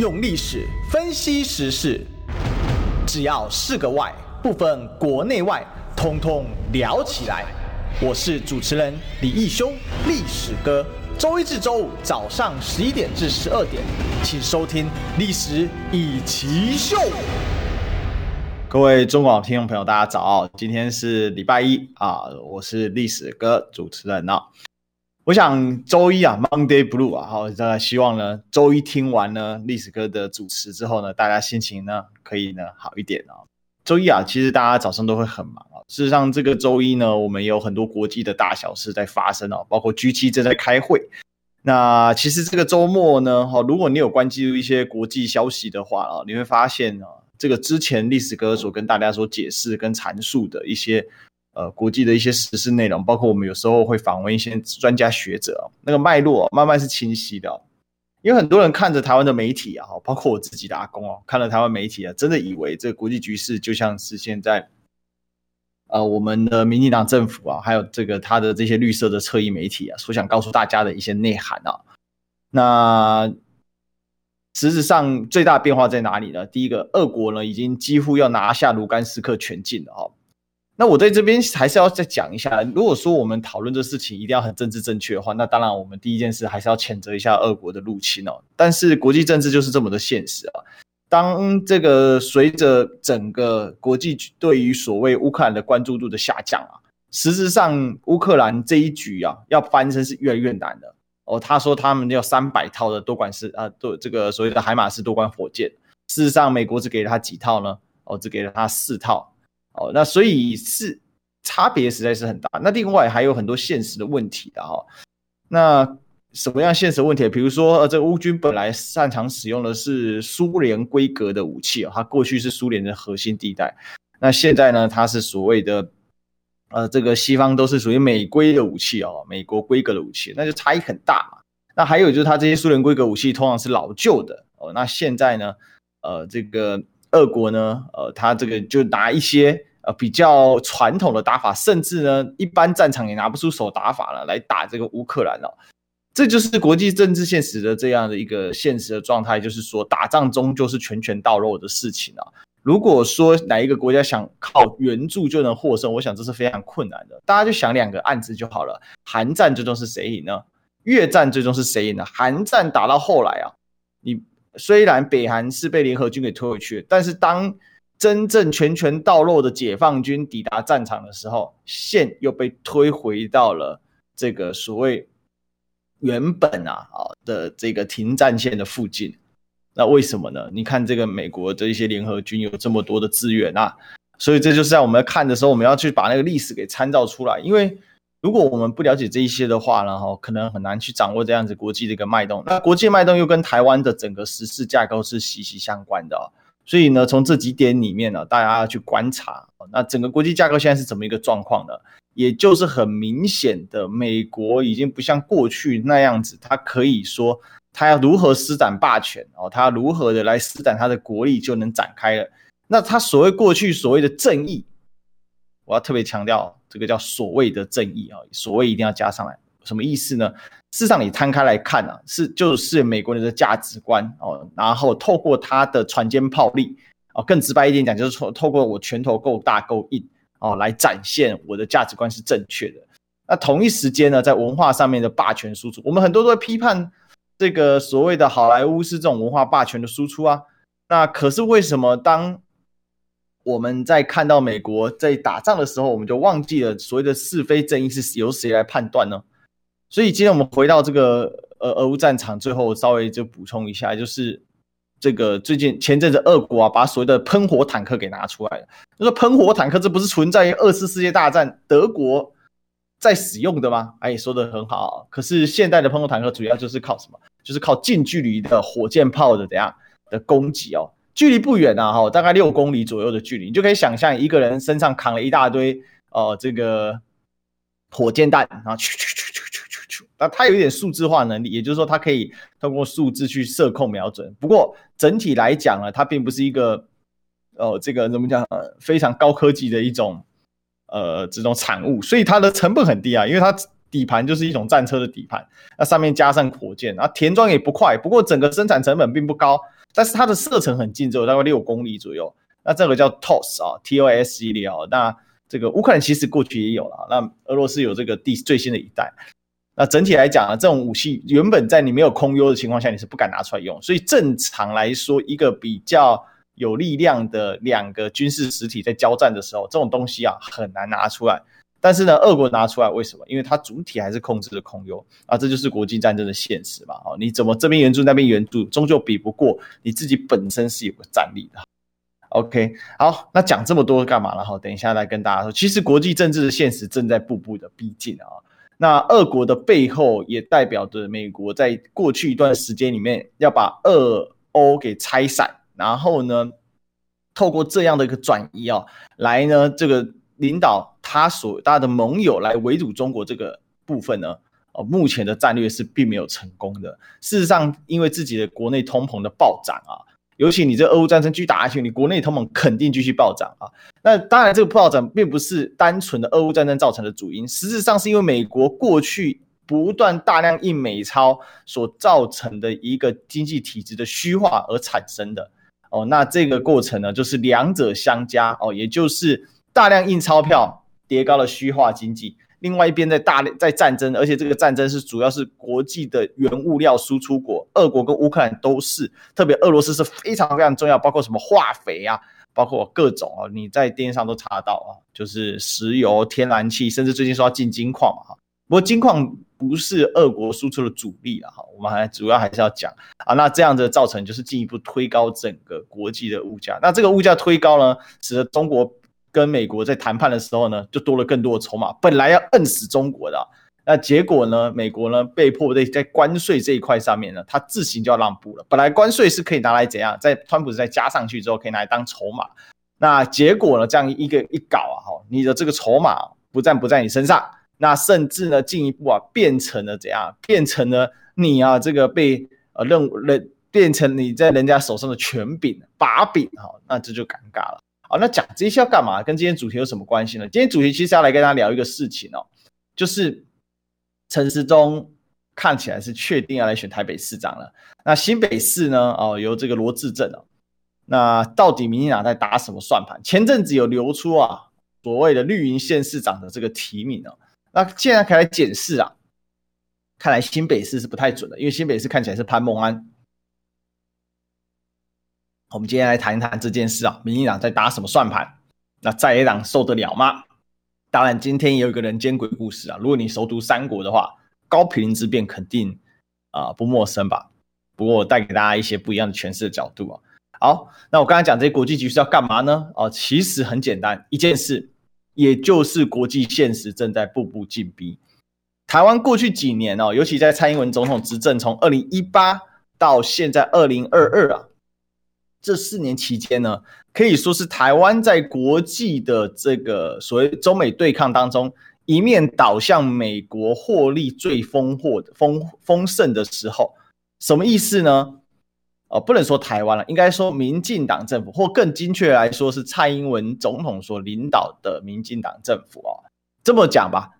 用历史分析时事，只要是个“外”，不分国内外，通通聊起来。我是主持人李义修，历史哥。周一至周五早上十一点至十二点，请收听《历史一起秀》。各位中广听众朋友，大家早！今天是礼拜一啊，我是历史哥主持人啊。我想周一啊，Monday Blue 啊，好，大家希望呢，周一听完呢历史哥的主持之后呢，大家心情呢可以呢好一点啊。周一啊，其实大家早上都会很忙啊。事实上，这个周一呢，我们有很多国际的大小事在发生啊，包括 G7 正在开会。那其实这个周末呢，哈，如果你有关注一些国际消息的话啊，你会发现啊，这个之前历史哥所跟大家所解释跟阐述的一些。呃，国际的一些时事内容，包括我们有时候会访问一些专家学者，那个脉络慢慢是清晰的。因为很多人看着台湾的媒体啊，包括我自己的阿公哦，看了台湾媒体啊，真的以为这国际局势就像是现在，呃，我们的民进党政府啊，还有这个他的这些绿色的侧翼媒体啊，所想告诉大家的一些内涵啊。那实质上最大变化在哪里呢？第一个，俄国呢已经几乎要拿下卢甘斯克全境了哈。那我在这边还是要再讲一下，如果说我们讨论这事情一定要很政治正确的话，那当然我们第一件事还是要谴责一下俄国的入侵哦。但是国际政治就是这么的现实啊。当这个随着整个国际对于所谓乌克兰的关注度的下降啊，实质上乌克兰这一局啊要翻身是越来越难的哦。他说他们要三百套的多管式啊，多这个所谓的海马斯多管火箭，事实上美国只给了他几套呢？哦，只给了他四套。哦，那所以是差别实在是很大。那另外还有很多现实的问题的哈。那什么样现实问题？比如说，呃，这乌军本来擅长使用的是苏联规格的武器啊，它过去是苏联的核心地带。那现在呢，它是所谓的呃，这个西方都是属于美规的武器哦，美国规格的武器，那就差异很大嘛。那还有就是，它这些苏联规格武器通常是老旧的哦。那现在呢，呃，这个。俄国呢，呃，他这个就拿一些呃比较传统的打法，甚至呢，一般战场也拿不出手打法了，来打这个乌克兰了。这就是国际政治现实的这样的一个现实的状态，就是说打仗终究是拳拳到肉的事情啊。如果说哪一个国家想靠援助就能获胜，我想这是非常困难的。大家就想两个案子就好了：韩战最终是谁赢呢？越战最终是谁赢呢？韩战打到后来啊，你。虽然北韩是被联合军给推回去，但是当真正拳拳到肉的解放军抵达战场的时候，线又被推回到了这个所谓原本啊啊的这个停战线的附近。那为什么呢？你看这个美国的一些联合军有这么多的资源啊，所以这就是在我们看的时候，我们要去把那个历史给参照出来，因为。如果我们不了解这一些的话呢，哈，可能很难去掌握这样子国际的一个脉动。那国际脉动又跟台湾的整个时事架构是息息相关的，所以呢，从这几点里面呢，大家要去观察，那整个国际架构现在是怎么一个状况呢？也就是很明显的，美国已经不像过去那样子，他可以说他要如何施展霸权哦，他如何的来施展他的国力就能展开了。那他所谓过去所谓的正义。我要特别强调，这个叫所谓的正义啊，所谓一定要加上来，什么意思呢？事实上，你摊开来看啊，是就是美国人的价值观哦，然后透过他的船坚炮利哦，更直白一点讲，就是说透过我拳头够大够硬哦，来展现我的价值观是正确的。那同一时间呢，在文化上面的霸权输出，我们很多都会批判这个所谓的好莱坞是这种文化霸权的输出啊。那可是为什么当我们在看到美国在打仗的时候，我们就忘记了所谓的是非正义是由谁来判断呢？所以今天我们回到这个呃俄乌战场，最后稍微就补充一下，就是这个最近前阵子俄国啊把所谓的喷火坦克给拿出来了。那说喷火坦克这不是存在于二次世界大战德国在使用的吗？哎，说得很好。可是现代的喷火坦克主要就是靠什么？就是靠近距离的火箭炮的怎样的攻击哦。距离不远啊，哈，大概六公里左右的距离，你就可以想象一个人身上扛了一大堆、呃，这个火箭弹，然后咻咻咻咻咻咻，那它有一点数字化能力，也就是说，它可以通过数字去射控瞄准。不过整体来讲呢，它并不是一个哦、呃，这个怎么讲、呃，非常高科技的一种呃这种产物，所以它的成本很低啊，因为它底盘就是一种战车的底盘，那上面加上火箭，然后填装也不快，不过整个生产成本并不高，但是它的射程很近，只有大概六公里左右。那这个叫 TOS 啊，TOS 系列啊，那这个乌克兰其实过去也有了，那俄罗斯有这个第最新的一代。那整体来讲啊，这种武器原本在你没有空优的情况下，你是不敢拿出来用，所以正常来说，一个比较有力量的两个军事实体在交战的时候，这种东西啊很难拿出来。但是呢，俄国拿出来为什么？因为它主体还是控制了空优啊，这就是国际战争的现实嘛。哦，你怎么这边援助那边援助，终究比不过你自己本身是有个战力的。OK，好，那讲这么多干嘛了？哈，等一下来跟大家说，其实国际政治的现实正在步步的逼近啊。那俄国的背后也代表着美国在过去一段时间里面要把俄欧给拆散，然后呢，透过这样的一个转移啊，来呢这个。领导他所他的盟友来围堵中国这个部分呢，呃，目前的战略是并没有成功的。事实上，因为自己的国内通膨的暴涨啊，尤其你这俄乌战争继续打下去，你国内通膨肯定继续暴涨啊。那当然，这个暴涨并不是单纯的俄乌战争造成的主因，实质上是因为美国过去不断大量印美钞所造成的一个经济体制的虚化而产生的。哦，那这个过程呢，就是两者相加哦，也就是。大量印钞票，叠高了虚化经济。另外一边在大量在战争，而且这个战争是主要是国际的原物料输出国，俄国跟乌克兰都是，特别俄罗斯是非常非常重要，包括什么化肥啊，包括各种啊，你在电视上都查得到啊，就是石油、天然气，甚至最近说要进金矿嘛哈。不过金矿不是俄国输出的主力了哈，我们还主要还是要讲啊，那这样子造成就是进一步推高整个国际的物价，那这个物价推高呢，使得中国。跟美国在谈判的时候呢，就多了更多的筹码。本来要摁死中国的，那结果呢，美国呢被迫在在关税这一块上面呢，他自行就要让步了。本来关税是可以拿来怎样，在川普再加上去之后，可以拿来当筹码。那结果呢，这样一个一搞啊，哈，你的这个筹码不但不在你身上，那甚至呢，进一步啊，变成了怎样？变成了你啊，这个被呃认认变成你在人家手上的权柄把柄，哈，那这就尴尬了。好，那讲这些要干嘛？跟今天主题有什么关系呢？今天主题其实要来跟大家聊一个事情哦，就是陈时中看起来是确定要来选台北市长了。那新北市呢？哦，由这个罗致政哦。那到底民进党在打什么算盘？前阵子有流出啊，所谓的绿营县市长的这个提名哦。那现在可以来检视啊，看来新北市是不太准的，因为新北市看起来是潘孟安。我们今天来谈一谈这件事啊，民进党在打什么算盘？那在野党受得了吗？当然，今天也有一个人间鬼故事啊。如果你熟读三国的话，高平之变肯定啊、不陌生吧？不过我带给大家一些不一样的诠释的角度啊。好，那我刚才讲这些国际局势要干嘛呢？哦，其实很简单，一件事，也就是国际现实正在步步紧逼。台湾过去几年哦，尤其在蔡英文总统执政，从二零一八到现在二零二二啊。这四年期间呢，可以说是台湾在国际的这个所谓中美对抗当中，一面倒向美国获利最丰厚的丰丰盛的时候，什么意思呢？哦，不能说台湾了，应该说民进党政府，或更精确来说是蔡英文总统所领导的民进党政府哦。这么讲吧，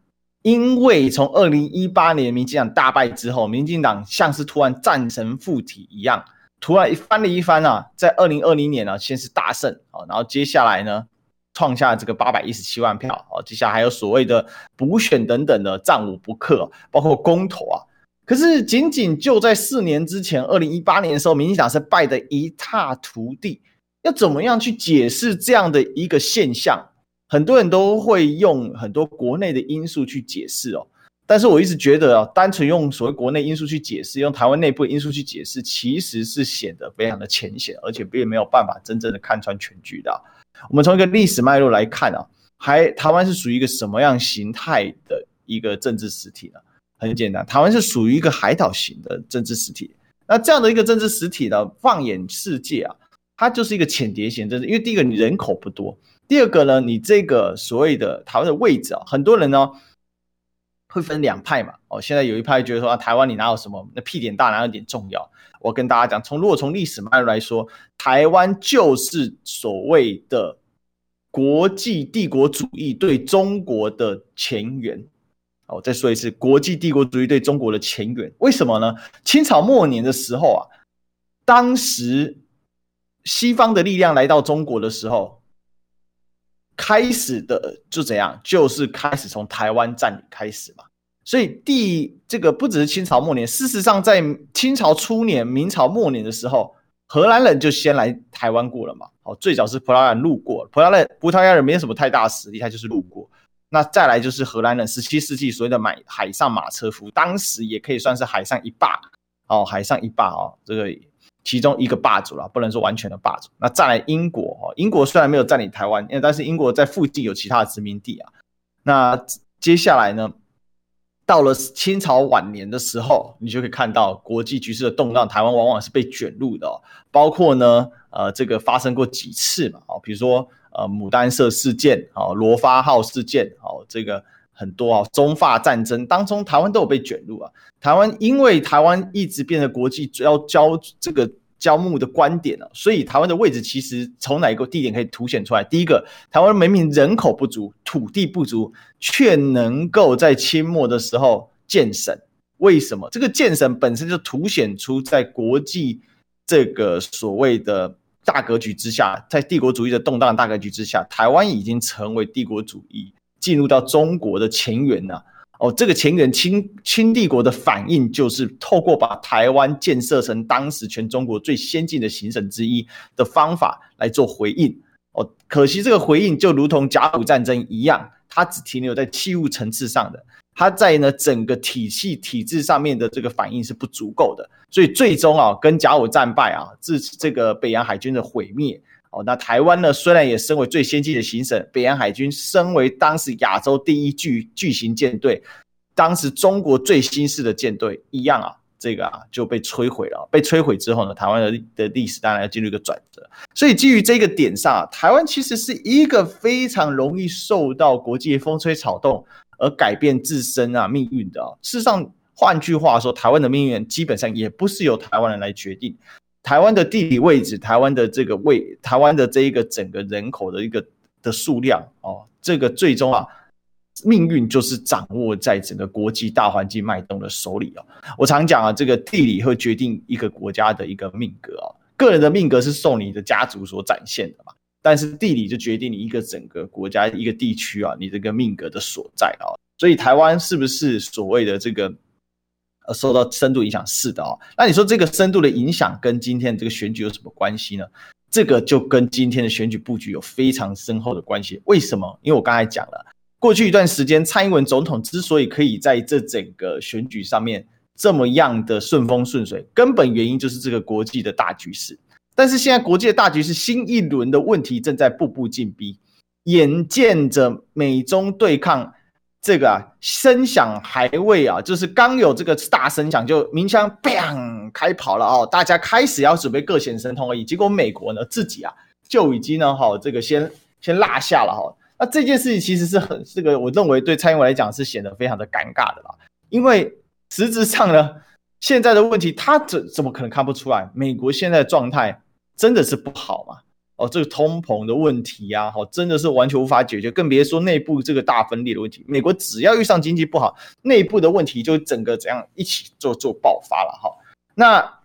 因为从二零一八年民进党大败之后，民进党像是突然战神附体一样。突然一翻了一番啊，在二零二零年呢，先是大胜啊，然后接下来呢，创下这个八百一十七万票啊，接下来还有所谓的补选等等的战无不克，包括公投啊。可是仅仅就在四年之前，二零一八年的时候，民进党是败得一塌涂地。要怎么样去解释这样的一个现象？很多人都会用很多国内的因素去解释哦。但是我一直觉得啊，单纯用所谓国内因素去解释，用台湾内部因素去解释，其实是显得非常的浅显，而且并没有办法真正的看穿全局的。我们从一个历史脉络来看啊，还台湾是属于一个什么样形态的一个政治实体呢？很简单，台湾是属于一个海岛型的政治实体。那这样的一个政治实体呢，放眼世界啊，它就是一个浅碟型政治。因为第一个你人口不多，第二个呢，你这个所谓的台湾的位置啊，很多人呢。会分两派嘛？哦，现在有一派觉得说啊，台湾你哪有什么？那屁点大哪有点重要？我跟大家讲，从如果从历史脉络来说，台湾就是所谓的国际帝国主义对中国的前缘我再说一次，国际帝国主义对中国的前缘，为什么呢？清朝末年的时候啊，当时西方的力量来到中国的时候，开始的就怎样，就是开始从台湾占领开始嘛。所以第这个不只是清朝末年，事实上在清朝初年、明朝末年的时候，荷兰人就先来台湾过了嘛。好，最早是葡萄牙人路过，葡萄牙葡萄牙人没什么太大实力，他就是路过。那再来就是荷兰人，十七世纪所谓的买海上马车夫，当时也可以算是海上一霸哦，海上一霸哦，这个其中一个霸主了，不能说完全的霸主。那再来英国英国虽然没有占领台湾，因为但是英国在附近有其他的殖民地啊。那接下来呢，到了清朝晚年的时候，你就可以看到国际局势的动荡，台湾往往是被卷入的哦，包括呢，呃，这个发生过几次嘛，哦，比如说。呃，牡丹社事件，哦，罗发号事件，哦，这个很多啊，中法战争当中，台湾都有被卷入啊。台湾因为台湾一直变得国际主要交这个交目的观点了，所以台湾的位置其实从哪一个地点可以凸显出来？第一个，台湾明明人口不足，土地不足，却能够在清末的时候建省，为什么？这个建省本身就凸显出在国际这个所谓的。大格局之下，在帝国主义的动荡大格局之下，台湾已经成为帝国主义进入到中国的前缘了。哦，这个前缘，清清帝国的反应就是透过把台湾建设成当时全中国最先进的行省之一的方法来做回应。哦，可惜这个回应就如同甲午战争一样，它只停留在器物层次上的。它在呢整个体系体制上面的这个反应是不足够的，所以最终啊跟甲午战败啊，致这个北洋海军的毁灭哦。那台湾呢虽然也身为最先进的行省，北洋海军身为当时亚洲第一巨巨型舰队，当时中国最新式的舰队一样啊，这个啊就被摧毁了。被摧毁之后呢，台湾的的历史当然要进入一个转折。所以基于这个点上啊，台湾其实是一个非常容易受到国际风吹草动。而改变自身啊命运的，事实上，换句话说，台湾的命运基本上也不是由台湾人来决定。台湾的地理位置，台湾的这个位，台湾的这一个整个人口的一个的数量哦，这个最终啊，命运就是掌握在整个国际大环境脉动的手里哦。我常讲啊，这个地理会决定一个国家的一个命格啊，个人的命格是受你的家族所展现的嘛。但是地理就决定你一个整个国家一个地区啊，你这个命格的所在啊。所以台湾是不是所谓的这个呃受到深度影响？是的啊。那你说这个深度的影响跟今天这个选举有什么关系呢？这个就跟今天的选举布局有非常深厚的关系。为什么？因为我刚才讲了，过去一段时间蔡英文总统之所以可以在这整个选举上面这么样的顺风顺水，根本原因就是这个国际的大局势。但是现在国际的大局势新一轮的问题正在步步进逼，眼见着美中对抗，这个啊声响还未啊，就是刚有这个大声响就鸣枪 bang 开跑了哦，大家开始要准备各显神通而已。结果美国呢自己啊就已经呢哈这个先先落下了哈。那这件事情其实是很这个，我认为对蔡英文来讲是显得非常的尴尬的啦，因为实质上呢现在的问题他怎怎么可能看不出来？美国现在的状态。真的是不好嘛？哦，这个通膨的问题呀，哦，真的是完全无法解决，更别说内部这个大分裂的问题。美国只要遇上经济不好，内部的问题就整个怎样一起做做爆发了哈。那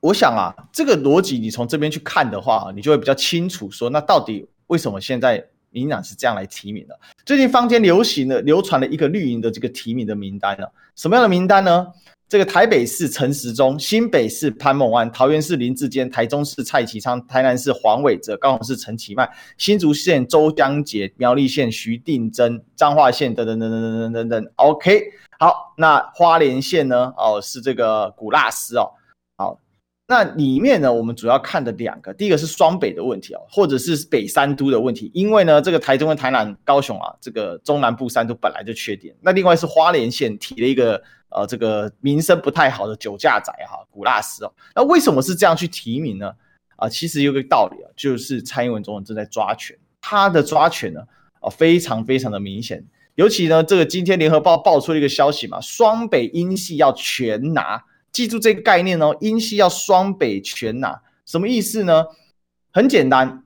我想啊，这个逻辑你从这边去看的话，你就会比较清楚说，那到底为什么现在民进党是这样来提名的？最近坊间流行的流传了一个绿营的这个提名的名单呢，什么样的名单呢？这个台北市陈时中、新北市潘孟安、桃园市林志坚、台中市蔡其昌、台南市黄伟哲、高雄市陈其迈、新竹县周江杰、苗栗县徐定珍、彰化县等等等等等等等等。OK，好，那花莲县呢？哦，是这个古拉斯哦。好，那里面呢，我们主要看的两个，第一个是双北的问题啊，或者是北三都的问题，因为呢，这个台中跟台南、高雄啊，这个中南部三都本来就缺点。那另外是花莲县提了一个。呃，这个名声不太好的酒驾仔哈，古拉斯哦，那为什么是这样去提名呢？啊，其实有个道理啊，就是蔡英文总统正在抓权，他的抓权呢，啊，非常非常的明显。尤其呢，这个今天联合报爆出了一个消息嘛，双北英系要全拿，记住这个概念哦，英系要双北全拿，什么意思呢？很简单，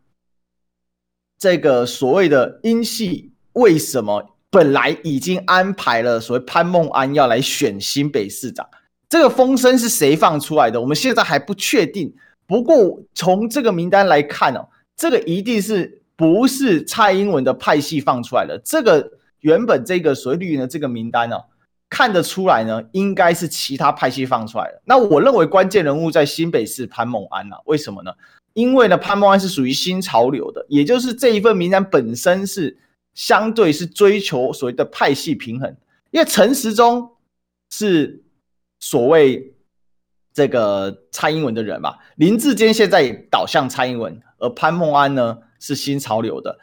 这个所谓的英系为什么本来已经安排了所谓潘孟安要来选新北市长，这个风声是谁放出来的？我们现在还不确定。不过从这个名单来看哦，这个一定是不是蔡英文的派系放出来的？这个原本这个所谓绿营的这个名单哦，看得出来呢，应该是其他派系放出来的。那我认为关键人物在新北市潘孟安啊，为什么呢？因为呢，潘孟安是属于新潮流的，也就是这一份名单本身是。相对是追求所谓的派系平衡，因为陈时中是所谓这个蔡英文的人嘛，林志坚现在也倒向蔡英文，而潘孟安呢是新潮流的，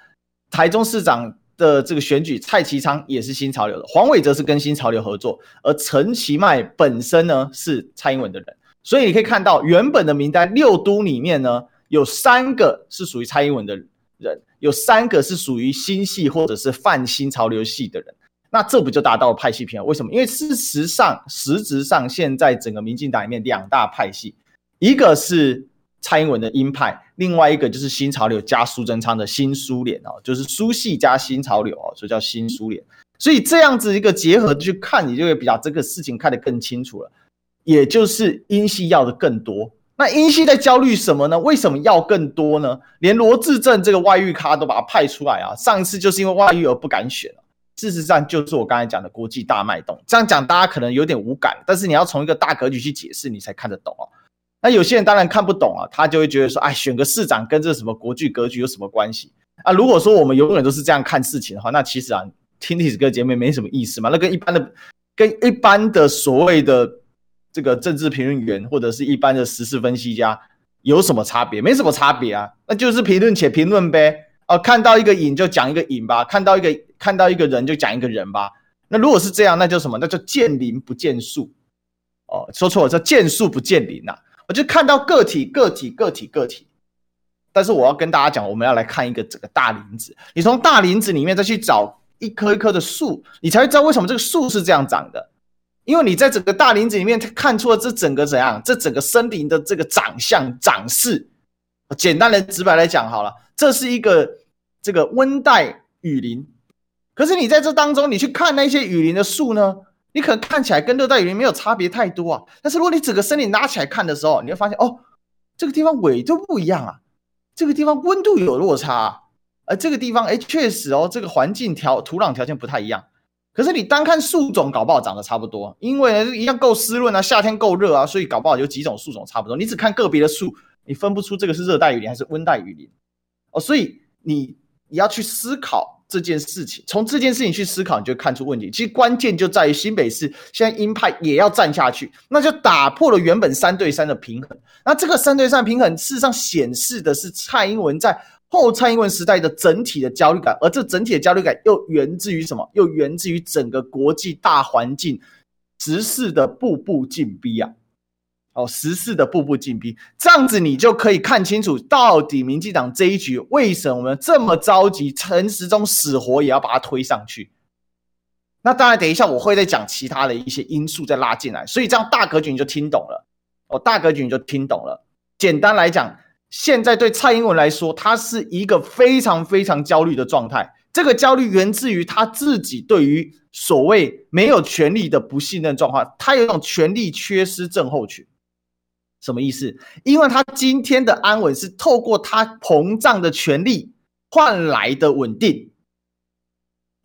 台中市长的这个选举，蔡其昌也是新潮流的，黄伟哲是跟新潮流合作，而陈其迈本身呢是蔡英文的人，所以你可以看到原本的名单六都里面呢有三个是属于蔡英文的人。有三个是属于新系或者是泛新潮流系的人，那这不就达到了派系平衡？为什么？因为事实上，实质上现在整个民进党里面两大派系，一个是蔡英文的鹰派，另外一个就是新潮流加苏贞昌的新苏联哦，就是苏系加新潮流哦，所以叫新苏联。所以这样子一个结合去看，你就会比较这个事情看得更清楚了，也就是英系要的更多。那英系在焦虑什么呢？为什么要更多呢？连罗智正这个外遇咖都把他派出来啊！上一次就是因为外遇而不敢选。事实上，就是我刚才讲的国际大脉动。这样讲大家可能有点无感，但是你要从一个大格局去解释，你才看得懂哦。那有些人当然看不懂啊，他就会觉得说：“哎，选个市长跟这什么国际格局有什么关系？”啊，如果说我们永远都是这样看事情的话，那其实啊，听历史哥节目没什么意思嘛。那跟一般的、跟一般的所谓的。这个政治评论员或者是一般的时事分析家有什么差别？没什么差别啊，那就是评论且评论呗。哦，看到一个影就讲一个影吧，看到一个看到一个人就讲一个人吧。那如果是这样，那叫什么？那叫见林不见树。哦，说错了，叫见树不见林呐、啊。我就看到个体、个体、个体、个体。但是我要跟大家讲，我们要来看一个整个大林子。你从大林子里面再去找一棵一棵的树，你才会知道为什么这个树是这样长的。因为你在整个大林子里面看出了这整个怎样，这整个森林的这个长相长势，简单的直白来讲好了，这是一个这个温带雨林。可是你在这当中，你去看那些雨林的树呢，你可能看起来跟热带雨林没有差别太多啊。但是如果你整个森林拉起来看的时候，你会发现哦，这个地方纬度不一样啊，这个地方温度有落差啊，而这个地方哎确实哦，这个环境条土壤条件不太一样。可是你单看树种，搞不好长得差不多，因为一样够湿润啊，夏天够热啊，所以搞不好有几种树种差不多。你只看个别的树，你分不出这个是热带雨林还是温带雨林哦。所以你你要去思考这件事情，从这件事情去思考，你就看出问题。其实关键就在于新北市现在鹰派也要站下去，那就打破了原本三对三的平衡。那这个三对三平衡，事实上显示的是蔡英文在。后蔡英文时代的整体的焦虑感，而这整体的焦虑感又源自于什么？又源自于整个国际大环境时事的步步进逼啊！哦，时事的步步进逼，这样子你就可以看清楚，到底民进党这一局为什么这么着急？陈时中死活也要把它推上去。那当然，等一下我会再讲其他的一些因素再拉进来，所以这样大格局你就听懂了。哦，大格局你就听懂了。简单来讲。现在对蔡英文来说，他是一个非常非常焦虑的状态。这个焦虑源自于他自己对于所谓没有权力的不信任状况，他有一种权力缺失症候群。什么意思？因为他今天的安稳是透过他膨胀的权力换来的稳定，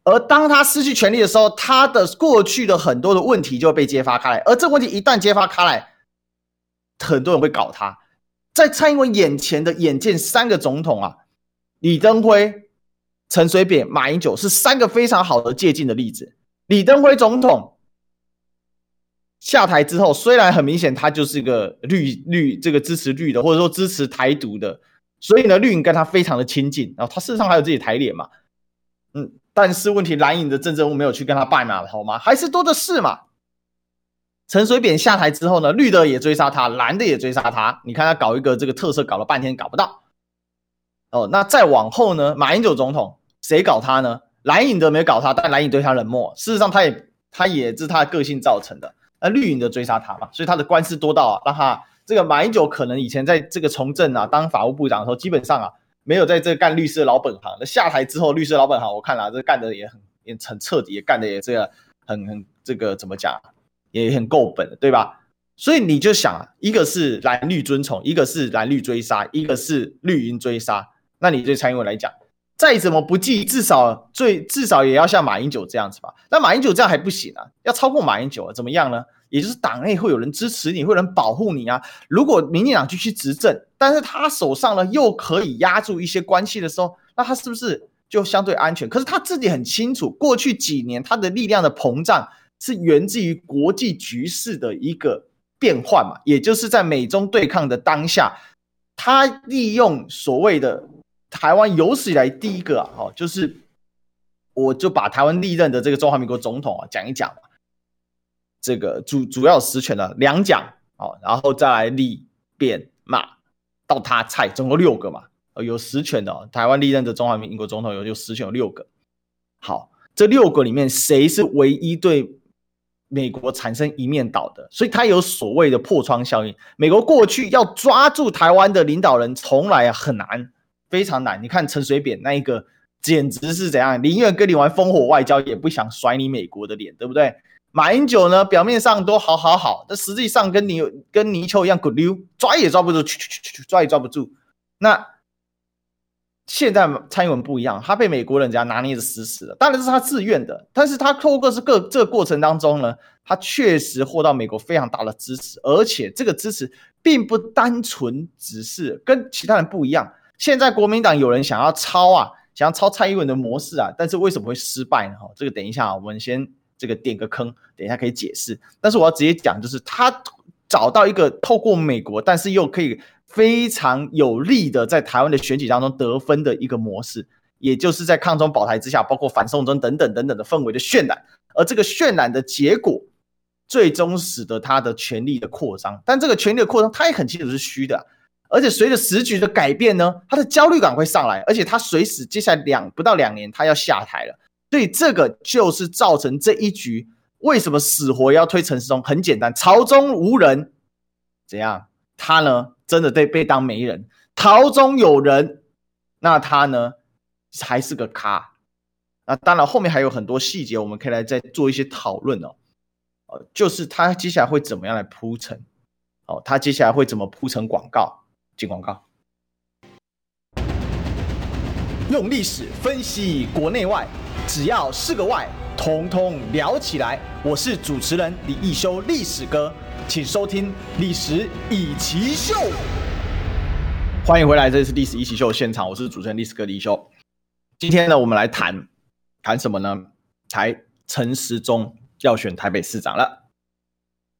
而当他失去权力的时候，他的过去的很多的问题就会被揭发开来。而这个问题一旦揭发开来，很多人会搞他。在蔡英文眼前的眼见三个总统啊，李登辉、陈水扁、马英九是三个非常好的借镜的例子。李登辉总统下台之后，虽然很明显他就是一个绿绿这个支持绿的，或者说支持台独的，所以呢绿营跟他非常的亲近，然后他事实上还有自己台脸嘛，嗯，但是问题蓝营的政治人物没有去跟他拜嘛，好吗？还是多的是嘛。陈水扁下台之后呢，绿的也追杀他，蓝的也追杀他。你看他搞一个这个特色，搞了半天搞不到。哦，那再往后呢，马英九总统谁搞他呢？蓝营的没搞他，但蓝营对他冷漠。事实上，他也他也是他的个性造成的。那绿营的追杀他嘛，所以他的官司多到啊，让他这个马英九可能以前在这个从政啊，当法务部长的时候，基本上啊没有在这干律师的老本行。那下台之后，律师老本行我看了、啊，这干的也很也很彻底，也干的也这个很很这个怎么讲，也很够本，对吧？所以你就想啊，一个是蓝绿尊崇，一个是蓝绿追杀，一个是绿营追杀。那你对蔡英文来讲，再怎么不济，至少最至少也要像马英九这样子吧？那马英九这样还不行啊，要超过马英九啊，怎么样呢？也就是党内会有人支持你，会有人保护你啊。如果民进党继续执政，但是他手上呢又可以压住一些关系的时候，那他是不是就相对安全？可是他自己很清楚，过去几年他的力量的膨胀是源自于国际局势的一个。变换嘛，也就是在美中对抗的当下，他利用所谓的台湾有史以来第一个啊，哦，就是我就把台湾历任的这个中华民国总统啊讲一讲，这个主主要实权的两蒋哦，然后再来李扁马到他蔡，总共六个嘛，有实权的台湾历任的中华民国总统有有实权有六个，好，这六个里面谁是唯一对？美国产生一面倒的，所以它有所谓的破窗效应。美国过去要抓住台湾的领导人，从来很难，非常难。你看陈水扁那一个，简直是怎样，宁愿跟你玩烽火外交，也不想甩你美国的脸，对不对？马英九呢，表面上都好好好，但实际上跟你跟泥鳅一样滚溜，抓也抓不住，去去去去，抓也抓不住。那。现在蔡英文不一样，他被美国人家拿捏的死死的，当然是他自愿的，但是他透过是个这个过程当中呢，他确实获到美国非常大的支持，而且这个支持并不单纯只是跟其他人不一样。现在国民党有人想要抄啊，想要抄蔡英文的模式啊，但是为什么会失败呢？哈，这个等一下我们先这个点个坑，等一下可以解释。但是我要直接讲，就是他找到一个透过美国，但是又可以。非常有利的，在台湾的选举当中得分的一个模式，也就是在抗中保台之下，包括反送中等等等等的氛围的渲染，而这个渲染的结果，最终使得他的权力的扩张。但这个权力的扩张，他也很清楚是虚的，而且随着时局的改变呢，他的焦虑感会上来，而且他随时接下来两不到两年，他要下台了。所以这个就是造成这一局为什么死活要推陈时中？很简单，朝中无人，怎样？他呢？真的被被当媒人，朝中有人，那他呢还是个咖。那当然后面还有很多细节，我们可以来再做一些讨论哦。呃，就是他接下来会怎么样来铺陈？哦，他接下来会怎么铺成广告？进广告，用历史分析国内外，只要是个“外”，统统聊起来。我是主持人李易修，历史哥。请收听《历史以奇秀》，欢迎回来，这里是《历史一奇秀》现场，我是主持人历史哥李易修。今天呢，我们来谈谈什么呢？台陈时中要选台北市长了。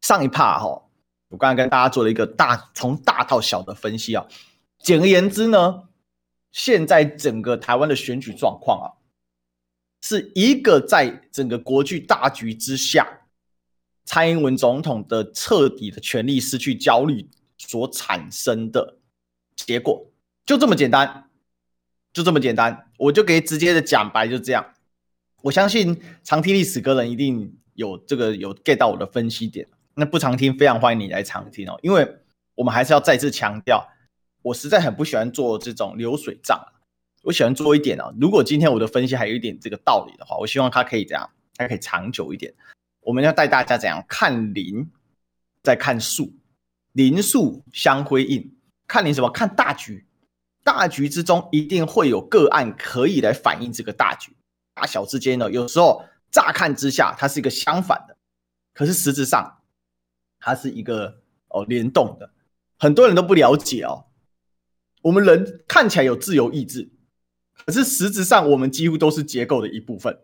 上一趴哈，我刚刚跟大家做了一个大从大到小的分析啊。简而言之呢，现在整个台湾的选举状况啊，是一个在整个国际大局之下。蔡英文总统的彻底的权力失去焦虑所产生的结果，就这么简单，就这么简单，我就可以直接的讲白，就这样。我相信常听历史歌人一定有这个有 get 到我的分析点，那不常听，非常欢迎你来常听哦，因为我们还是要再次强调，我实在很不喜欢做这种流水账，我喜欢做一点哦。如果今天我的分析还有一点这个道理的话，我希望它可以这样，它可以长久一点。我们要带大家怎样看林，再看树，林树相辉映。看林什么？看大局，大局之中一定会有个案可以来反映这个大局。大小之间呢，有时候乍看之下它是一个相反的，可是实质上它是一个哦联动的。很多人都不了解哦，我们人看起来有自由意志，可是实质上我们几乎都是结构的一部分。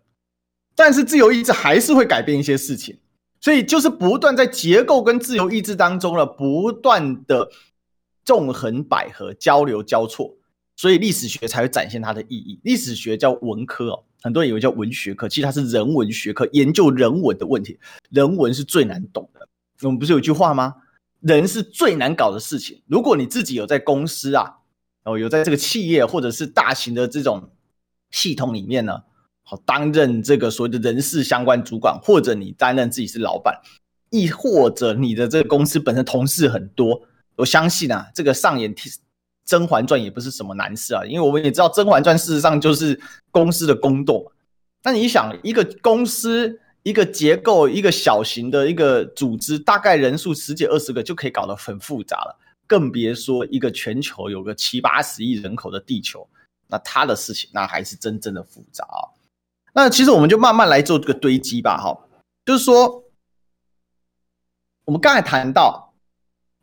但是自由意志还是会改变一些事情，所以就是不断在结构跟自由意志当中了，不断的纵横捭阖、交流交错，所以历史学才会展现它的意义。历史学叫文科哦，很多人以为叫文学科，其实它是人文学科，研究人文的问题。人文是最难懂的。我们不是有句话吗？人是最难搞的事情。如果你自己有在公司啊，哦，有在这个企业或者是大型的这种系统里面呢。好，担任这个所谓的人事相关主管，或者你担任自己是老板，亦或者你的这个公司本身同事很多，我相信啊，这个上演《甄嬛传》也不是什么难事啊，因为我们也知道《甄嬛传》事实上就是公司的宫斗。那你想，一个公司、一个结构、一个小型的一个组织，大概人数十几二十个就可以搞得很复杂了，更别说一个全球有个七八十亿人口的地球，那他的事情那还是真正的复杂啊。那其实我们就慢慢来做这个堆积吧，哈，就是说，我们刚才谈到，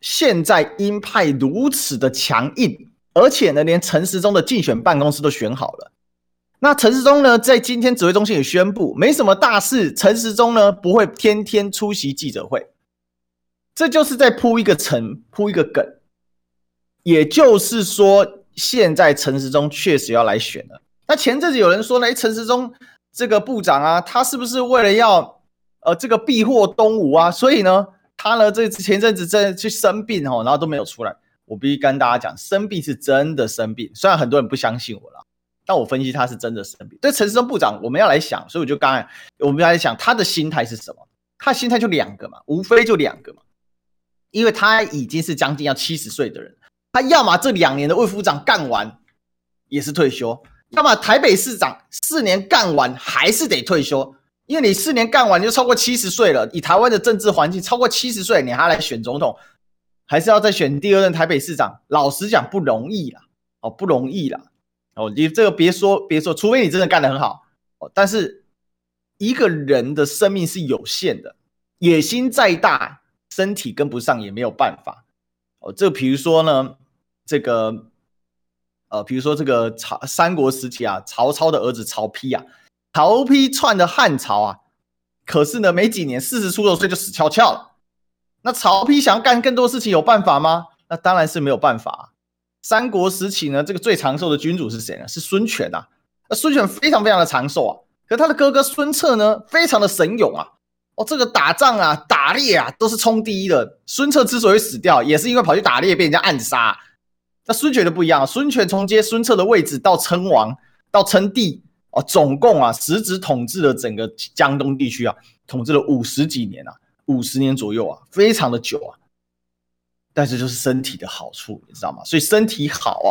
现在鹰派如此的强硬，而且呢，连陈时中的竞选办公室都选好了。那陈时中呢，在今天指挥中心也宣布，没什么大事。陈时中呢，不会天天出席记者会，这就是在铺一个陈，铺一个梗。也就是说，现在陈时中确实要来选了。那前阵子有人说呢，哎，陈时中这个部长啊，他是不是为了要呃这个避祸东吴啊？所以呢，他呢这前阵子真的去生病哦，然后都没有出来。我必须跟大家讲，生病是真的生病，虽然很多人不相信我了。但我分析他是真的生病。对陈时中部长，我们要来想，所以我就刚才我们要来想他的心态是什么？他心态就两个嘛，无非就两个嘛，因为他已经是将近要七十岁的人，他要么这两年的卫福长干完也是退休，要么台北市长四年干完还是得退休，因为你四年干完就超过七十岁了，以台湾的政治环境，超过七十岁你还来选总统，还是要再选第二任台北市长？老实讲不容易啦，哦，不容易啦。哦，你这个别说别说，除非你真的干得很好哦。但是一个人的生命是有限的，野心再大，身体跟不上也没有办法。哦，这比如说呢，这个呃，比如说这个曹三国时期啊，曹操的儿子曹丕啊，曹丕篡的汉朝啊，可是呢，没几年四十出头岁就死翘翘了。那曹丕想要干更多事情，有办法吗？那当然是没有办法。三国时期呢，这个最长寿的君主是谁呢？是孙权呐。那孙权非常非常的长寿啊，可他的哥哥孙策呢，非常的神勇啊。哦，这个打仗啊、打猎啊，都是冲第一的。孙策之所以死掉，也是因为跑去打猎被人家暗杀。那孙权就不一样，孙权从接孙策的位置到称王，到称帝，哦，总共啊，实质统治了整个江东地区啊，统治了五十几年啊，五十年左右啊，非常的久啊。但是就是身体的好处，你知道吗？所以身体好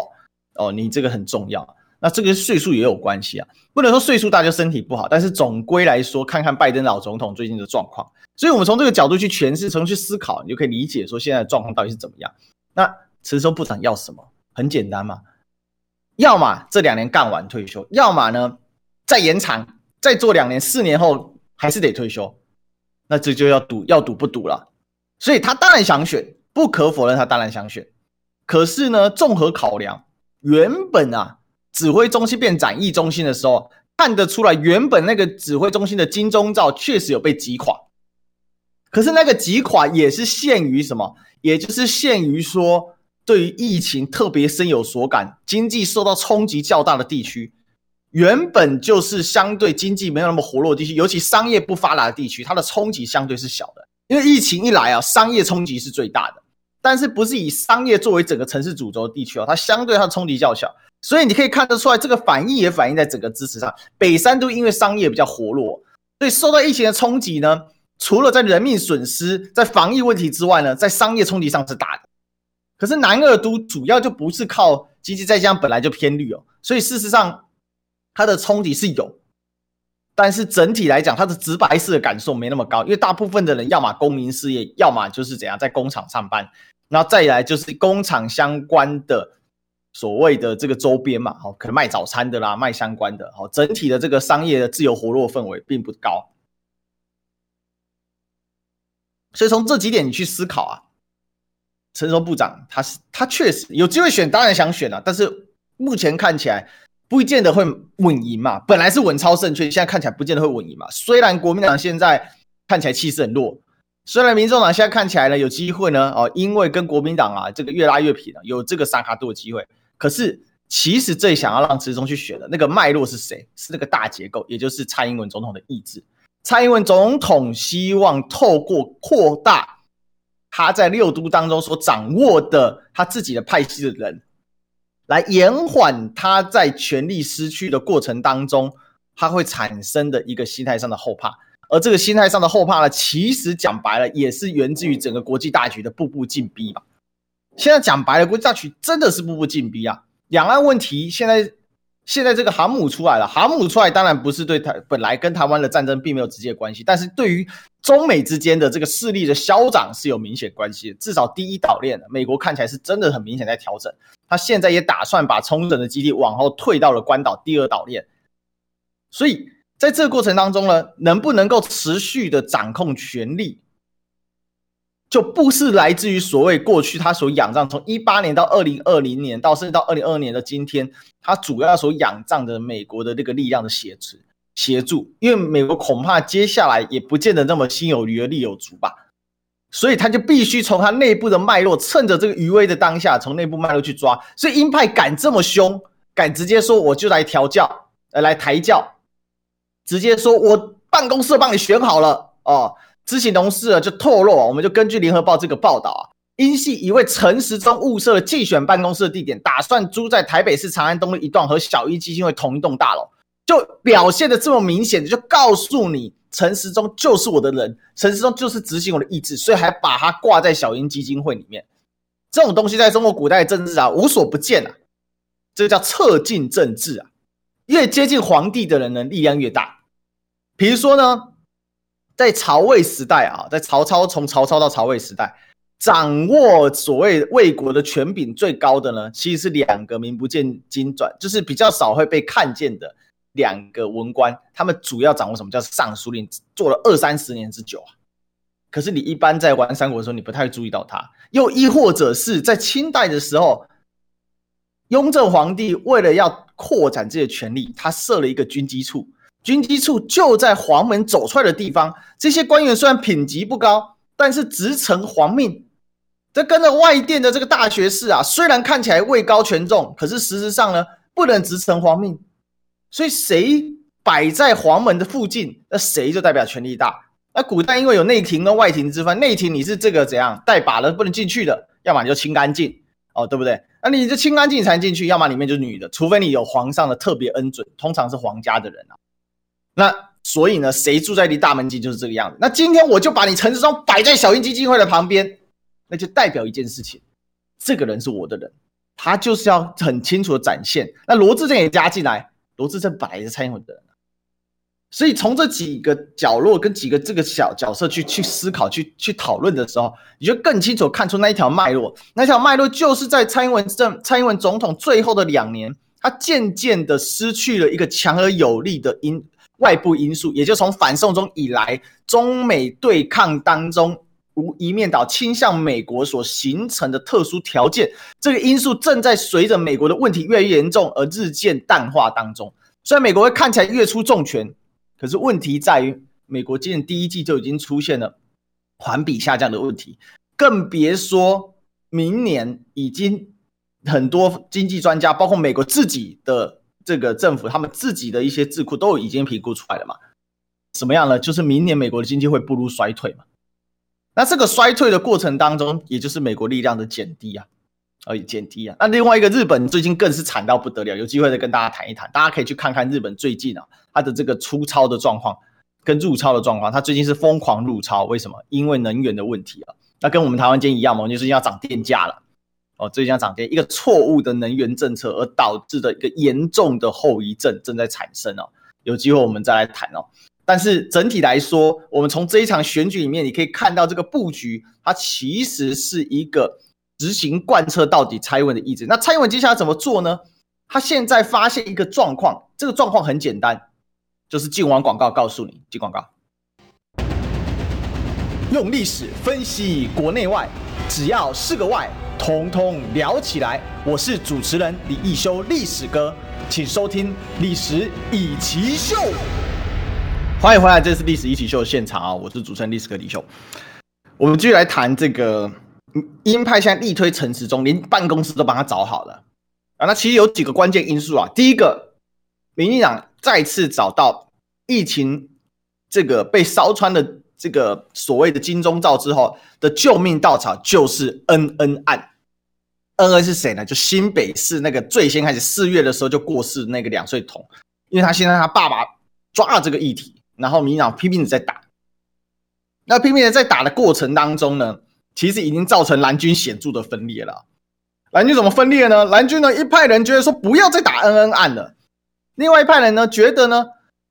哦，哦，你这个很重要。那这个岁数也有关系啊，不能说岁数大就身体不好。但是总归来说，看看拜登老总统最近的状况。所以我们从这个角度去诠释，从去思考，你就可以理解说现在的状况到底是怎么样。那陈时中部长要什么？很简单嘛，要么这两年干完退休，要么呢再延长，再做两年，四年后还是得退休。那这就要赌，要赌不赌了。所以他当然想选。不可否认，他当然想选，可是呢，综合考量，原本啊，指挥中心变展翼中心的时候，看得出来，原本那个指挥中心的金钟罩确实有被击垮。可是那个击垮也是限于什么？也就是限于说，对于疫情特别深有所感，经济受到冲击较大的地区，原本就是相对经济没有那么活络的地区，尤其商业不发达的地区，它的冲击相对是小的。因为疫情一来啊，商业冲击是最大的。但是不是以商业作为整个城市主轴的地区哦，它相对它的冲击较小，所以你可以看得出来，这个反应也反映在整个支持上。北三都因为商业比较活络，所以受到疫情的冲击呢，除了在人命损失、在防疫问题之外呢，在商业冲击上是大的。可是南二都主要就不是靠经济，在家本来就偏绿哦，所以事实上它的冲击是有，但是整体来讲，它的直白式的感受没那么高，因为大部分的人要么公民事业，要么就是怎样在工厂上班。然后再来就是工厂相关的所谓的这个周边嘛，好，可能卖早餐的啦，卖相关的，好，整体的这个商业的自由活络氛围并不高。所以从这几点你去思考啊，陈时中部长他是他确实有机会选，当然想选了，但是目前看起来不见得会稳赢嘛。本来是稳操胜券，现在看起来不见得会稳赢嘛。虽然国民党现在看起来气势很弱。虽然民众党现在看起来呢有机会呢，哦，因为跟国民党啊这个越拉越平了，有这个三卡度的机会。可是其实最想要让陈时中去选的那个脉络是谁？是那个大结构，也就是蔡英文总统的意志。蔡英文总统希望透过扩大他在六都当中所掌握的他自己的派系的人，来延缓他在权力失去的过程当中，他会产生的一个心态上的后怕。而这个心态上的后怕呢，其实讲白了也是源自于整个国际大局的步步进逼吧。现在讲白了，国际大局真的是步步进逼啊。两岸问题现在现在这个航母出来了，航母出来当然不是对台本来跟台湾的战争并没有直接关系，但是对于中美之间的这个势力的消长是有明显关系的。至少第一岛链，美国看起来是真的很明显在调整，他现在也打算把冲绳的基地往后退到了关岛第二岛链。所以在这个过程当中呢，能不能够持续的掌控权力？就不是来自于所谓过去他所仰仗，从一八年到二零二零年，到甚至到二零二二年的今天，他主要所仰仗的美国的这个力量的协助协助，因为美国恐怕接下来也不见得那么心有余而力有足吧，所以他就必须从他内部的脉络，趁着这个余威的当下，从内部脉络去抓。所以鹰派敢这么凶，敢直接说我就来调教，呃，来抬轿，直接说我办公室帮你选好了哦。知情人士啊，就透露，我们就根据联合报这个报道啊，英系一位陈时中物色了竞选办公室的地点，打算租在台北市长安东路一段和小英基金会同一栋大楼，就表现的这么明显，就告诉你陈时中就是我的人，陈时中就是执行我的意志，所以还把他挂在小英基金会里面。这种东西在中国古代政治啊无所不见啊，这个叫侧进政治啊，越接近皇帝的人呢力量越大。比如说呢。在曹魏时代啊，在曹操从曹操到曹魏时代，掌握所谓魏国的权柄最高的呢，其实是两个名不见经传，就是比较少会被看见的两个文官。他们主要掌握什么叫尚书令，做了二三十年之久啊。可是你一般在玩三国的时候，你不太注意到他。又亦或者是在清代的时候，雍正皇帝为了要扩展这些权力，他设了一个军机处。军机处就在黄门走出来的地方，这些官员虽然品级不高，但是直承皇命。这跟着外殿的这个大学士啊，虽然看起来位高权重，可是事实上呢，不能直承皇命。所以谁摆在黄门的附近，那谁就代表权力大。那古代因为有内廷跟外廷之分，内廷你是这个怎样带把的不能进去的，要么你就清干净哦，对不对？那你这清干净才进去，要么里面就是女的，除非你有皇上的特别恩准，通常是皇家的人啊。那所以呢，谁住在离大门近就是这个样子。那今天我就把你陈时中摆在小英基金会的旁边，那就代表一件事情，这个人是我的人，他就是要很清楚的展现。那罗志正也加进来，罗志正本来也是蔡英文的人，所以从这几个角落跟几个这个小角色去去思考、去去讨论的时候，你就更清楚看出那一条脉络。那条脉络就是在蔡英文政、蔡英文总统最后的两年，他渐渐的失去了一个强而有力的因。外部因素，也就从反送中以来，中美对抗当中，无一面倒倾向美国所形成的特殊条件，这个因素正在随着美国的问题越来越严重而日渐淡化当中。虽然美国会看起来越出重拳，可是问题在于，美国今年第一季就已经出现了环比下降的问题，更别说明年已经很多经济专家，包括美国自己的。这个政府他们自己的一些智库都已经评估出来了嘛？什么样呢？就是明年美国的经济会步入衰退嘛？那这个衰退的过程当中，也就是美国力量的减低啊，而减低啊。那另外一个日本最近更是惨到不得了，有机会再跟大家谈一谈。大家可以去看看日本最近啊，它的这个出超的状况跟入超的状况，它最近是疯狂入超，为什么？因为能源的问题啊。那跟我们台湾间一样嘛，就是要涨电价了。哦，最近要涨电，一个错误的能源政策而导致的一个严重的后遗症正在产生哦。有机会我们再来谈哦。但是整体来说，我们从这一场选举里面，你可以看到这个布局，它其实是一个执行贯彻到底蔡英文的意志。那蔡英文接下来怎么做呢？他现在发现一个状况，这个状况很简单，就是进完广告告诉你，进广告，用历史分析国内外，只要是个“外”。通通聊起来！我是主持人李易修，历史哥，请收听《历史易起秀》。欢迎回来，这是《历史一起秀》的现场啊！我是主持人历史哥李修。我们继续来谈这个鹰派现在力推陈时中，连办公室都帮他找好了啊！那其实有几个关键因素啊。第一个，民进党再次找到疫情这个被烧穿的。这个所谓的金钟罩之后的救命稻草就是恩恩案，恩恩是谁呢？就新北市那个最先开始四月的时候就过世那个两岁童，因为他现在他爸爸抓了这个议题，然后民进党拼命的在打，那拼命的在打的过程当中呢，其实已经造成蓝军显著的分裂了。蓝军怎么分裂呢？蓝军呢一派人觉得说不要再打恩恩案了，另外一派人呢，觉得呢，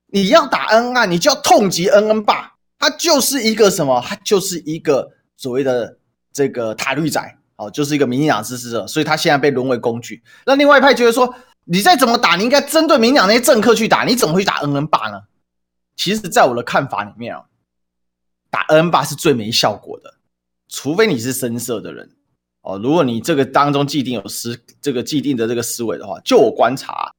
你要打恩恩案，你就要痛击恩恩爸，他就是一个什么？他就是一个所谓的这个塔绿仔，哦，就是一个民进党支持者，所以他现在被沦为工具。那另外一派觉得说，你再怎么打，你应该针对民进党那些政客去打，你怎么会去打恩恩爸呢？其实，在我的看法里面啊，打恩恩爸是最没效果的，除非你是深色的人哦。如果你这个当中既定有思这个既定的这个思维的话，就我观察。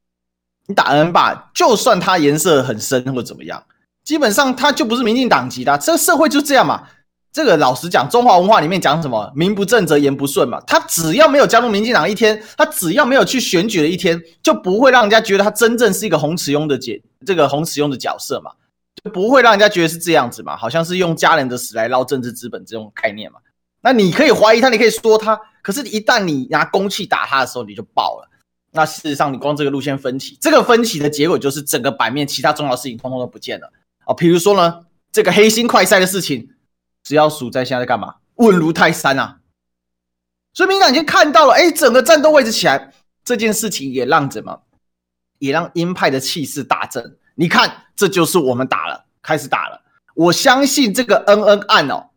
你打 N 霸，就算他颜色很深或怎么样，基本上他就不是民进党籍的。这个社会就这样嘛。这个老实讲，中华文化里面讲什么“名不正则言不顺”嘛。他只要没有加入民进党一天，他只要没有去选举的一天，就不会让人家觉得他真正是一个洪慈庸的角，这个洪慈庸的角色嘛，就不会让人家觉得是这样子嘛，好像是用家人的死来捞政治资本这种概念嘛。那你可以怀疑他，你可以说他，可是，一旦你拿公器打他的时候，你就爆了。那事实上，你光这个路线分歧，这个分歧的结果就是整个版面其他重要的事情通通都不见了啊！比如说呢，这个黑心快赛的事情，只要数在现在在干嘛？稳如泰山啊！所以民进党已经看到了，哎，整个战斗位置起来，这件事情也让怎么，也让鹰派的气势大振。你看，这就是我们打了，开始打了。我相信这个恩恩案哦，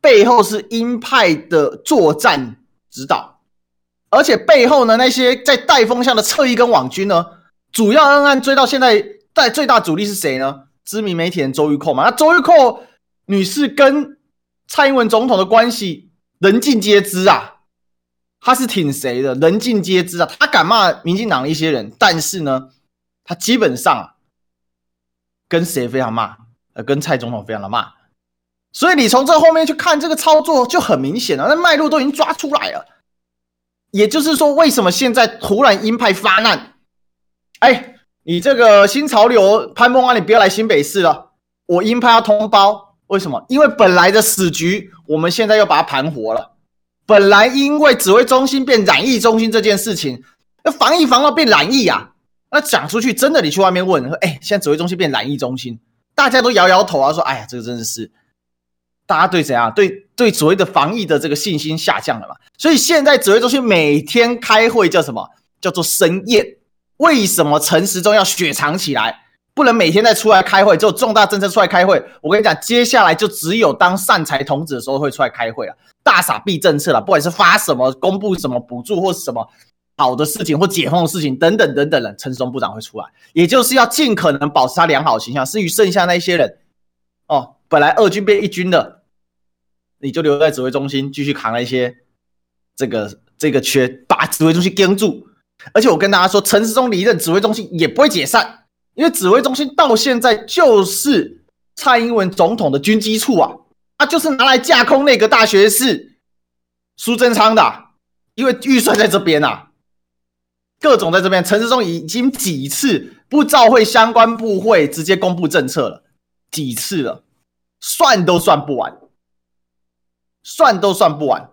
背后是鹰派的作战指导。而且背后呢，那些在带风向的侧翼跟网军呢，主要恩恩案追到现在，带最大主力是谁呢？知名媒体人周玉蔻嘛。那周玉蔻女士跟蔡英文总统的关系，人尽皆知啊。她是挺谁的？人尽皆知啊。她敢骂民进党的一些人，但是呢，她基本上跟谁非常骂？呃，跟蔡总统非常的骂。所以你从这后面去看这个操作就很明显了，那脉络都已经抓出来了。也就是说，为什么现在突然鹰派发难？哎，你这个新潮流潘孟安，你不要来新北市了。我鹰派要通包，为什么？因为本来的死局，我们现在又把它盘活了。本来因为指挥中心变染疫中心这件事情，那防疫防到变染疫啊，那讲出去真的，你去外面问说，哎，现在指挥中心变染疫中心，大家都摇摇头啊，说，哎呀，这个真的是。大家对怎样？对对，所谓的防疫的这个信心下降了嘛？所以现在指挥中心每天开会叫什么？叫做深夜。为什么陈时中要雪藏起来？不能每天再出来开会？只有重大政策出来开会。我跟你讲，接下来就只有当善财童子的时候会出来开会了。大傻逼政策了，不管是发什么、公布什么补助或是什么好的事情或解封的事情等等等等的，陈时中部长会出来，也就是要尽可能保持他良好形象。至于剩下那些人，哦，本来二军变一军的。你就留在指挥中心继续扛了一些这个这个缺，把指挥中心盯住。而且我跟大家说，陈世忠离任，指挥中心也不会解散，因为指挥中心到现在就是蔡英文总统的军机处啊，他就是拿来架空那个大学士苏贞昌的，因为预算在这边啊，各种在这边。陈世忠已经几次不召会相关部会，直接公布政策了，几次了，算都算不完。算都算不完，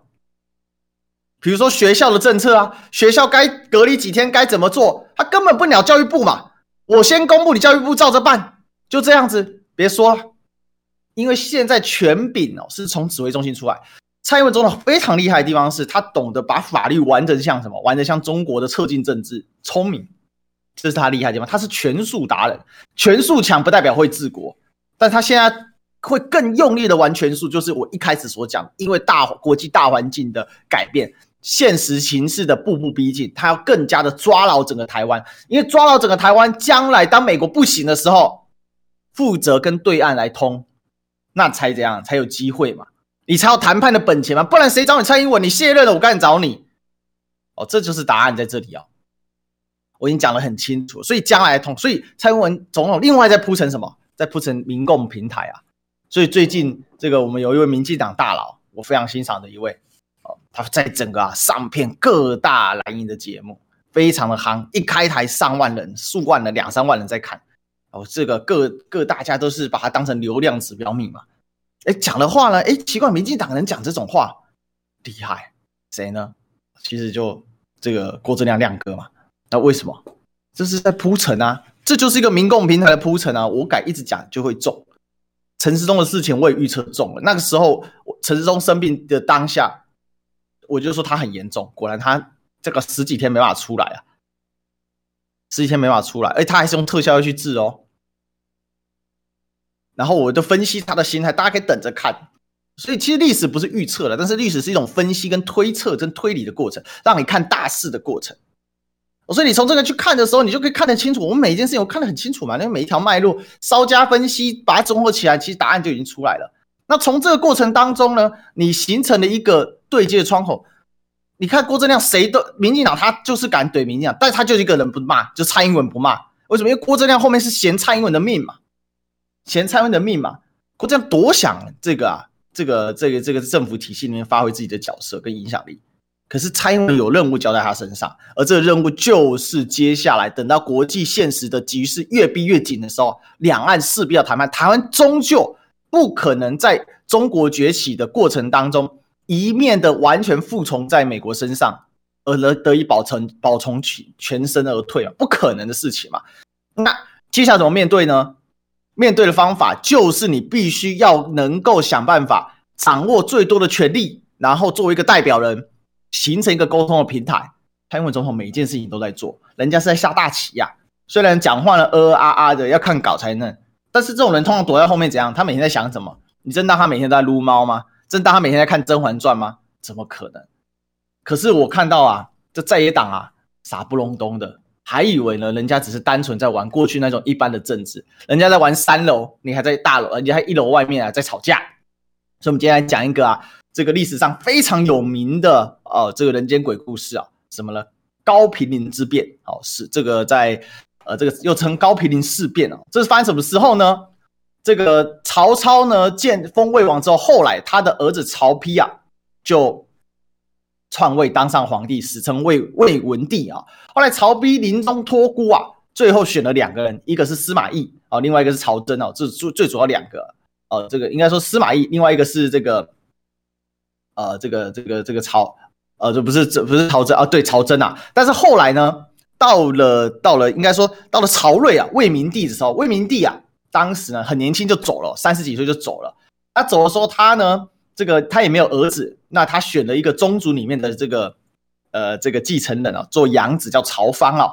比如说学校的政策啊，学校该隔离几天该怎么做，他根本不鸟教育部嘛。我先公布，你教育部照着办，就这样子，别说了。因为现在权柄哦是从指挥中心出来，蔡英文总统非常厉害的地方是他懂得把法律玩得像什么，玩得像中国的侧进政治，聪明，这是他厉害的地方。他是权术达人，权术强不代表会治国，但他现在。会更用力的玩权术，就是我一开始所讲，因为大国际大环境的改变，现实形势的步步逼近，他要更加的抓牢整个台湾，因为抓牢整个台湾，将来当美国不行的时候，负责跟对岸来通，那才怎样才有机会嘛？你才有谈判的本钱嘛？不然谁找你蔡英文？你卸任了，我干找你？哦，这就是答案在这里、哦！我已经讲得很清楚，所以将来通，所以蔡英文总统另外再铺成什么？再铺成民共平台啊！所以最近这个我们有一位民进党大佬，我非常欣赏的一位，哦，他在整个啊上片各大蓝营的节目，非常的夯，一开台上万人、数万人、两三万人在看，哦，这个各各大家都是把它当成流量指标命嘛，哎，讲的话呢，哎，奇怪，民进党人讲这种话厉害，谁呢？其实就这个郭正亮亮哥嘛，那为什么？这是在铺陈啊，这就是一个民共平台的铺陈啊，我敢一直讲就会中。陈时中的事情我也预测中了。那个时候，陈时中生病的当下，我就说他很严重。果然，他这个十几天没办法出来啊，十几天没法出来，哎，他还是用特效药去治哦。然后我就分析他的心态，大家可以等着看。所以其实历史不是预测的，但是历史是一种分析跟推测跟推理的过程，让你看大势的过程。所以你从这个去看的时候，你就可以看得清楚。我们每一件事情我看得很清楚嘛，那每一条脉络稍加分析，把它综合起来，其实答案就已经出来了。那从这个过程当中呢，你形成了一个对接的窗口。你看郭正亮，谁都民进党他就是敢怼民进党，但他就一个人不骂，就蔡英文不骂。为什么？因为郭正亮后面是嫌蔡英文的命嘛。嫌蔡英文的命嘛，郭正亮多想这个啊，这个这个这个政府体系里面发挥自己的角色跟影响力。可是蔡英文有任务交在他身上，而这个任务就是接下来等到国际现实的局势越逼越紧的时候，两岸势必要谈判。台湾终究不可能在中国崛起的过程当中一面的完全服从在美国身上，而得得以保存保从全身而退啊，不可能的事情嘛。那接下来怎么面对呢？面对的方法就是你必须要能够想办法掌握最多的权力，然后作为一个代表人，形成一个沟通的平台。蔡英文总统每一件事情都在做，人家是在下大棋呀。虽然讲话呢，呃呃啊啊的，要看稿才能。但是这种人通常躲在后面怎样？他每天在想什么？你真当他每天都在撸猫吗？真当他每天在看《甄嬛传》吗？怎么可能？可是我看到啊，这在野党啊，傻不隆咚的。还以为呢，人家只是单纯在玩过去那种一般的政治，人家在玩三楼，你还在大楼，人家还一楼外面啊在吵架。所以，我们今天来讲一个啊，这个历史上非常有名的哦，这个人间鬼故事啊，什么呢？高平陵之变哦，是这个在呃，这个又称高平陵事变哦，这是发生什么时候呢？这个曹操呢，建封魏王之后，后来他的儿子曹丕啊，就。篡位当上皇帝，史称魏魏文帝啊。后来曹丕临终托孤啊，最后选了两个人，一个是司马懿啊，另外一个是曹真哦。这最最主要两个，呃，这个应该说司马懿，另外一个是这个，呃，这个这个这个曹，呃，这不是这不是曹真啊，对，曹真啊。但是后来呢，到了到了应该说到了曹睿啊，魏明帝的时候，魏明帝啊，当时呢很年轻就走了，三十几岁就走了。他走的时候，他呢。这个他也没有儿子，那他选了一个宗族里面的这个呃这个继承人啊，做养子叫曹芳啊。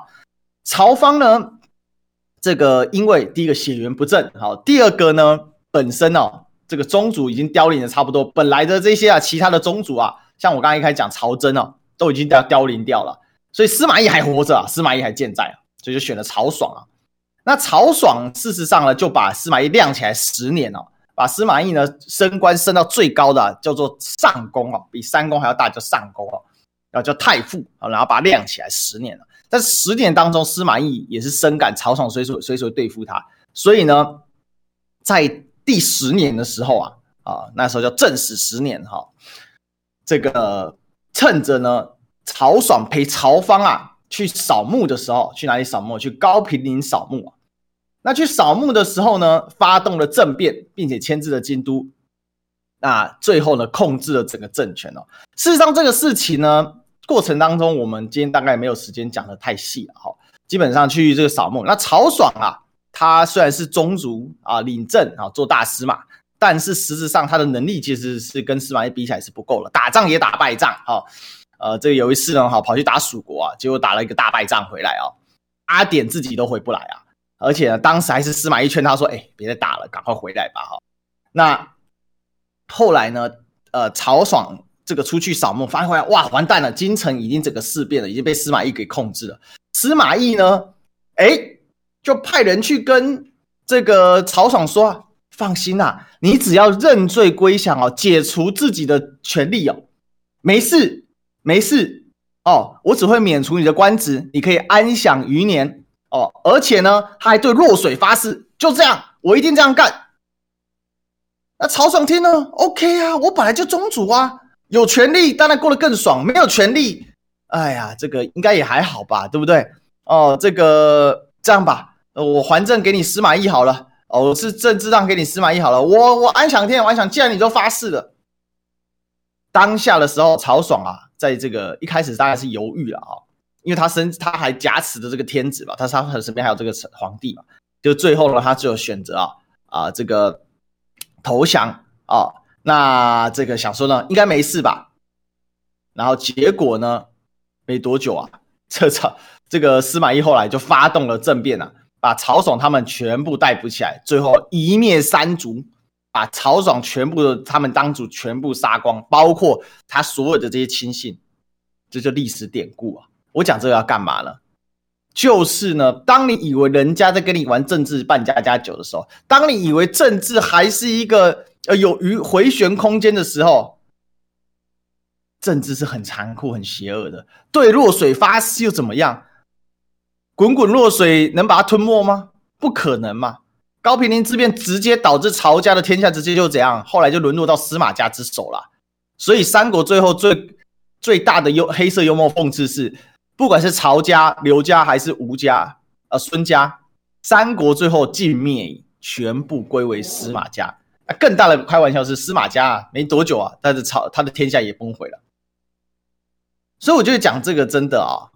曹芳呢，这个因为第一个血缘不正，好，第二个呢本身哦这个宗主已经凋零的差不多，本来的这些啊其他的宗主啊，像我刚才一开始讲曹真哦，都已经凋凋零掉了，所以司马懿还活着啊，司马懿还健在啊，所以就选了曹爽啊。那曹爽事实上呢就把司马懿晾起来十年哦。把司马懿呢升官升到最高的、叫做上公哦，比三公还要大叫上公哦，然后叫太傅啊，然后把他晾起来十年了。但是十年当中，司马懿也是深感曹爽随时随时对付他，所以呢，在第十年的时候啊啊，那时候叫正史十年哈，这个趁着呢曹爽陪曹芳啊去扫墓的时候，去哪里扫墓？去高平陵扫墓啊。那去扫墓的时候呢，发动了政变，并且牵制了京都，那最后呢，控制了整个政权哦。事实上，这个事情呢，过程当中，我们今天大概没有时间讲得太细了哈。基本上去这个扫墓，那曹爽啊，他虽然是宗族啊，领政啊，做大司马，但是实质上他的能力其实是跟司马懿比起来是不够了，打仗也打败仗啊。呃，这个有一次呢，哈，跑去打蜀国啊，结果打了一个大败仗回来啊，阿典自己都回不来啊。而且呢，当时还是司马懿劝他说：“哎，别再打了，赶快回来吧。”哈，那后来呢？呃，曹爽这个出去扫墓，发现回来，哇，完蛋了，京城已经整个事变了，已经被司马懿给控制了。司马懿呢，哎，就派人去跟这个曹爽说：“放心呐、啊，你只要认罪归降哦，解除自己的权利哦，没事，没事哦，我只会免除你的官职，你可以安享余年。”哦，而且呢，他还对洛水发誓，就这样，我一定这样干。那曹爽听了？OK 啊，我本来就宗主啊，有权利当然过得更爽，没有权利，哎呀，这个应该也还好吧，对不对？哦，这个这样吧，我还政给你司马懿好了，哦，我是政治让给你司马懿好了，我我安享天，我安享，既然你都发誓了，当下的时候，曹爽啊，在这个一开始大概是犹豫了啊、因为他身他还夹持着这个天子嘛，他他身边还有这个皇帝嘛，就最后呢，他只有选择啊啊这个投降啊，那这个想说呢，应该没事吧？然后结果呢，没多久啊，这曹这个司马懿后来就发动了政变啊，把曹爽他们全部逮捕起来，最后一灭三族，把曹爽全部的他们当主全部杀光，包括他所有的这些亲信，这就历史典故啊。我讲这个要干嘛呢？就是呢，当你以为人家在跟你玩政治扮家家酒的时候，当你以为政治还是一个呃有余回旋空间的时候，政治是很残酷、很邪恶的。对弱水发誓又怎么样？滚滚弱水能把它吞没吗？不可能嘛！高平陵之变直接导致曹家的天下直接就怎样，后来就沦落到司马家之手了。所以三国最后最最大的幽黑色幽默讽刺是。不管是曹家、刘家还是吴家、呃孙家，三国最后尽灭，全部归为司马家。那更大的开玩笑是，司马家啊，没多久啊，他的曹他的天下也崩毁了。所以我觉得讲这个真的啊，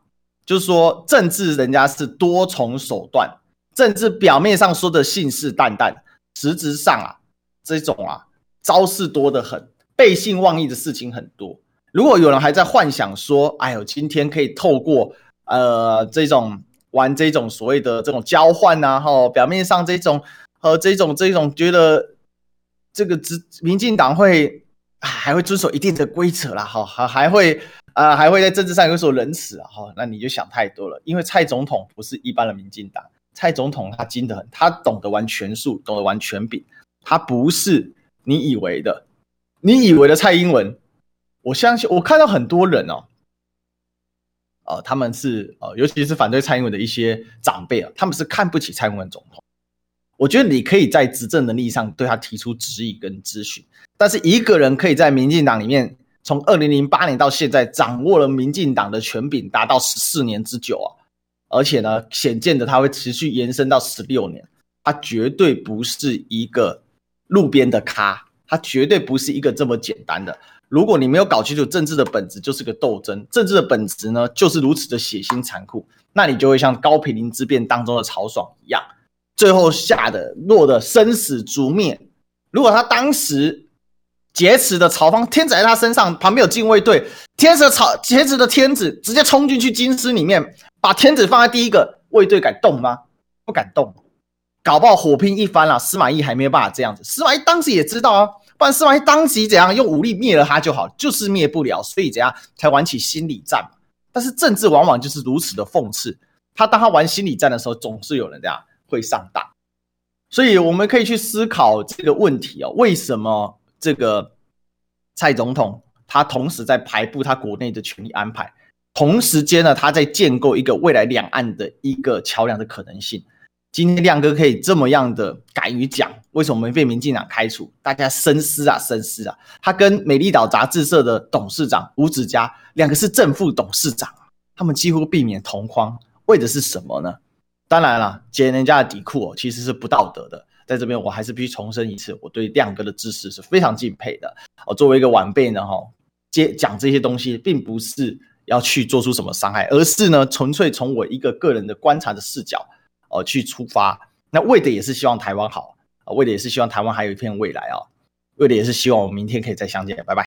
就是说政治人家是多重手段，政治表面上说的信誓旦旦，实质上啊，这种啊招式多得很，背信忘义的事情很多。如果有人还在幻想说，哎呦，今天可以透过呃这种玩这种所谓的这种交换呐，哈，表面上这种和这种这种觉得这个执民进党会还会遵守一定的规则啦，哈，还还会啊还会在政治上有所仁慈啊，哈，那你就想太多了，因为蔡总统不是一般的民进党，蔡总统他精得很，他懂得玩权术，懂得玩权柄，他不是你以为的，你以为的蔡英文。我相信，我看到很多人哦，呃，他们是呃，尤其是反对蔡英文的一些长辈啊，他们是看不起蔡英文总统。我觉得你可以在执政能力上对他提出质疑跟咨询，但是一个人可以在民进党里面从二零零八年到现在掌握了民进党的权柄达到十四年之久啊，而且呢，显见的他会持续延伸到十六年，他绝对不是一个路边的咖，他绝对不是一个这么简单的。如果你没有搞清楚政治的本质就是个斗争，政治的本质呢就是如此的血腥残酷，那你就会像高平陵之变当中的曹爽一样，最后吓得落得生死逐灭。如果他当时劫持的曹芳天子在他身上，旁边有禁卫队，天子的曹劫持的天子直接冲进去京师里面，把天子放在第一个，卫队敢动吗？不敢动，搞不好火拼一番了。司马懿还没有办法这样子，司马懿当时也知道啊。不然司马懿当即怎样用武力灭了他就好，就是灭不了，所以怎样才玩起心理战。但是政治往往就是如此的讽刺，他当他玩心理战的时候，总是有人这样会上当。所以我们可以去思考这个问题哦，为什么这个蔡总统他同时在排布他国内的权力安排，同时间呢，他在建构一个未来两岸的一个桥梁的可能性。今天亮哥可以这么样的敢于讲，为什么没被民进党开除？大家深思啊，深思啊！他跟美丽岛杂志社的董事长吴子嘉两个是正副董事长，他们几乎避免同框，为的是什么呢？当然了，揭人家的底裤哦，其实是不道德的。在这边，我还是必须重申一次，我对亮哥的知识是非常敬佩的。我作为一个晚辈呢，哈，接讲这些东西，并不是要去做出什么伤害，而是呢，纯粹从我一个个人的观察的视角。哦，去出发，那为的也是希望台湾好啊，为的也是希望台湾还有一片未来啊，为的也是希望我们明天可以再相见，拜拜。